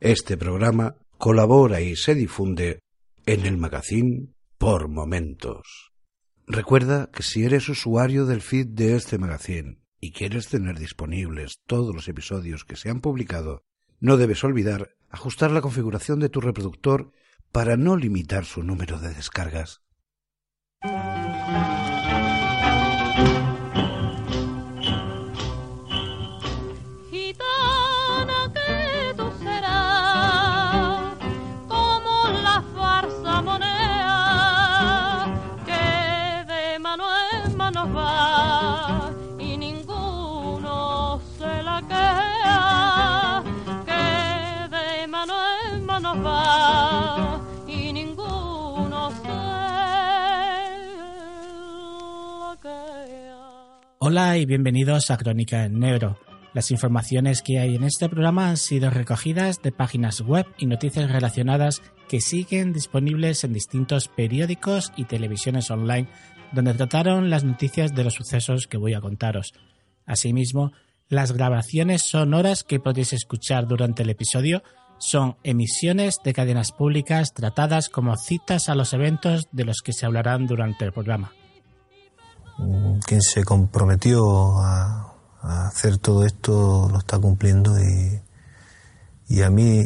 Este programa colabora y se difunde en el magazine por momentos. Recuerda que si eres usuario del feed de este magazine y quieres tener disponibles todos los episodios que se han publicado, no debes olvidar ajustar la configuración de tu reproductor para no limitar su número de descargas. Hola y bienvenidos a Crónica en Negro. Las informaciones que hay en este programa han sido recogidas de páginas web y noticias relacionadas que siguen disponibles en distintos periódicos y televisiones online donde trataron las noticias de los sucesos que voy a contaros. Asimismo, las grabaciones sonoras que podéis escuchar durante el episodio son emisiones de cadenas públicas tratadas como citas a los eventos de los que se hablarán durante el programa quien se comprometió a, hacer todo esto lo está cumpliendo y, y a mí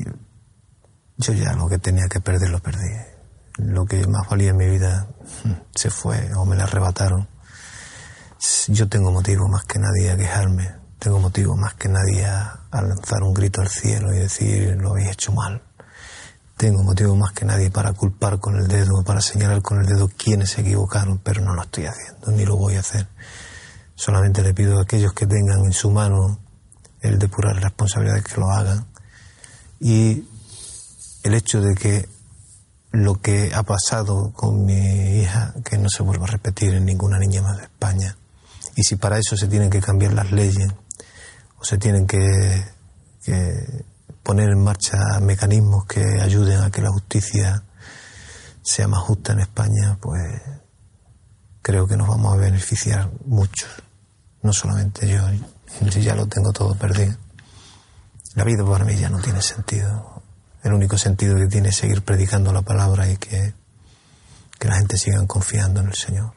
yo ya lo que tenía que perder lo perdí. Lo que más valía en mi vida se fue o me la arrebataron. Yo tengo motivo más que nadie a quejarme, tengo motivo más que nadie a lanzar un grito al cielo y decir lo habéis hecho mal tengo motivo más que nadie para culpar con el dedo, para señalar con el dedo quiénes se equivocaron, pero no lo estoy haciendo, ni lo voy a hacer. Solamente le pido a aquellos que tengan en su mano el depurar responsabilidades que lo hagan. Y el hecho de que lo que ha pasado con mi hija, que no se vuelva a repetir en ninguna niña más de España. Y si para eso se tienen que cambiar las leyes, o se tienen que, que poner en marcha mecanismos que ayuden a que la justicia sea más justa en España, pues creo que nos vamos a beneficiar mucho. No solamente yo, yo ya lo tengo todo perdido. La vida para mí ya no tiene sentido. El único sentido que tiene es seguir predicando la palabra y que, que la gente siga confiando en el Señor.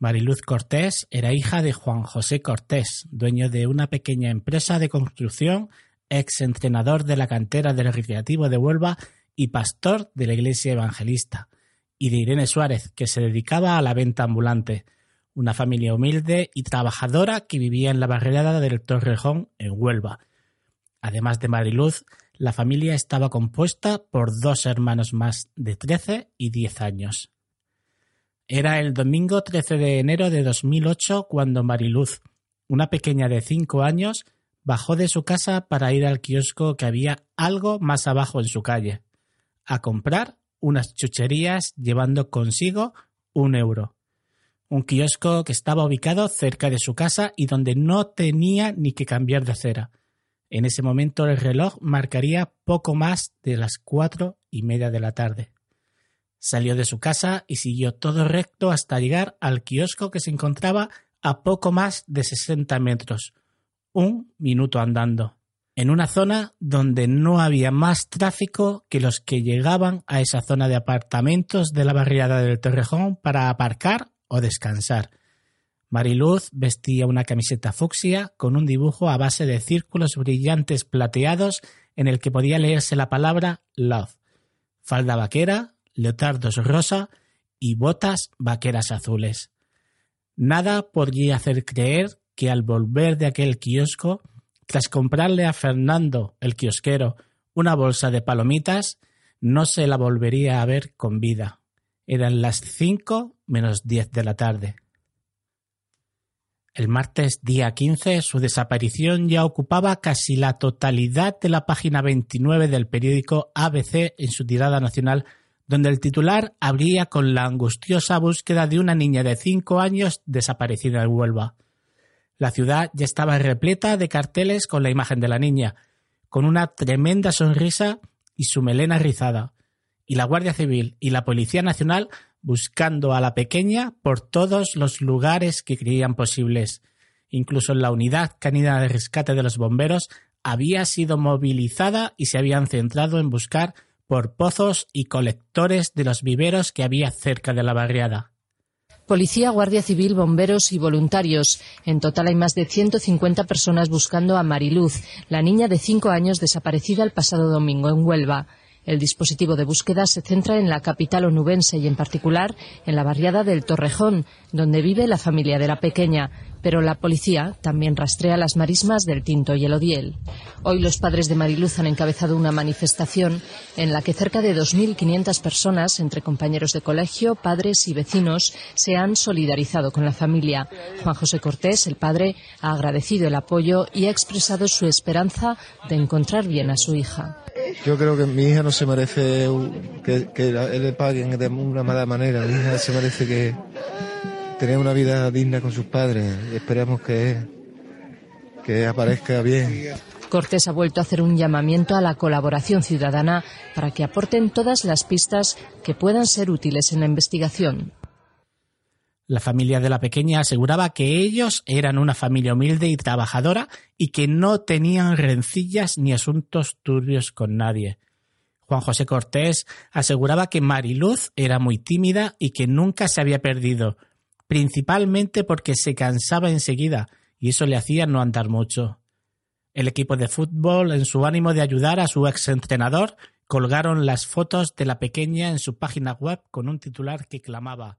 Mariluz Cortés era hija de Juan José Cortés, dueño de una pequeña empresa de construcción ex entrenador de la cantera del Recreativo de Huelva y pastor de la Iglesia Evangelista, y de Irene Suárez, que se dedicaba a la venta ambulante, una familia humilde y trabajadora que vivía en la barriada del Torrejón, en Huelva. Además de Mariluz, la familia estaba compuesta por dos hermanos más de 13 y 10 años. Era el domingo 13 de enero de 2008 cuando Mariluz, una pequeña de 5 años, bajó de su casa para ir al kiosco que había algo más abajo en su calle, a comprar unas chucherías llevando consigo un euro. Un kiosco que estaba ubicado cerca de su casa y donde no tenía ni que cambiar de acera. En ese momento el reloj marcaría poco más de las cuatro y media de la tarde. Salió de su casa y siguió todo recto hasta llegar al kiosco que se encontraba a poco más de sesenta metros, un minuto andando, en una zona donde no había más tráfico que los que llegaban a esa zona de apartamentos de la barriada del Torrejón para aparcar o descansar. Mariluz vestía una camiseta fucsia con un dibujo a base de círculos brillantes plateados en el que podía leerse la palabra love, falda vaquera, leotardos rosa y botas vaqueras azules. Nada podría hacer creer que al volver de aquel kiosco, tras comprarle a Fernando, el kiosquero, una bolsa de palomitas, no se la volvería a ver con vida. Eran las cinco menos diez de la tarde. El martes día 15 su desaparición ya ocupaba casi la totalidad de la página 29 del periódico ABC en su tirada nacional, donde el titular abría con la angustiosa búsqueda de una niña de cinco años desaparecida en Huelva. La ciudad ya estaba repleta de carteles con la imagen de la niña, con una tremenda sonrisa y su melena rizada, y la Guardia Civil y la Policía Nacional buscando a la pequeña por todos los lugares que creían posibles. Incluso la unidad canina de rescate de los bomberos había sido movilizada y se habían centrado en buscar por pozos y colectores de los viveros que había cerca de la barriada. Policía, Guardia Civil, bomberos y voluntarios. En total hay más de 150 personas buscando a Mariluz, la niña de cinco años desaparecida el pasado domingo en Huelva. El dispositivo de búsqueda se centra en la capital onubense y en particular en la barriada del Torrejón, donde vive la familia de la pequeña pero la policía también rastrea las marismas del Tinto y el Odiel. Hoy los padres de Mariluz han encabezado una manifestación en la que cerca de 2.500 personas, entre compañeros de colegio, padres y vecinos, se han solidarizado con la familia. Juan José Cortés, el padre, ha agradecido el apoyo y ha expresado su esperanza de encontrar bien a su hija. Yo creo que mi hija no se merece que, que le paguen de una mala manera. Mi hija se merece que tener una vida digna con sus padres. Esperemos que, que aparezca bien. Cortés ha vuelto a hacer un llamamiento a la colaboración ciudadana para que aporten todas las pistas que puedan ser útiles en la investigación. La familia de la pequeña aseguraba que ellos eran una familia humilde y trabajadora y que no tenían rencillas ni asuntos turbios con nadie. Juan José Cortés aseguraba que Mariluz era muy tímida y que nunca se había perdido, principalmente porque se cansaba enseguida y eso le hacía no andar mucho. El equipo de fútbol, en su ánimo de ayudar a su exentrenador, colgaron las fotos de la pequeña en su página web con un titular que clamaba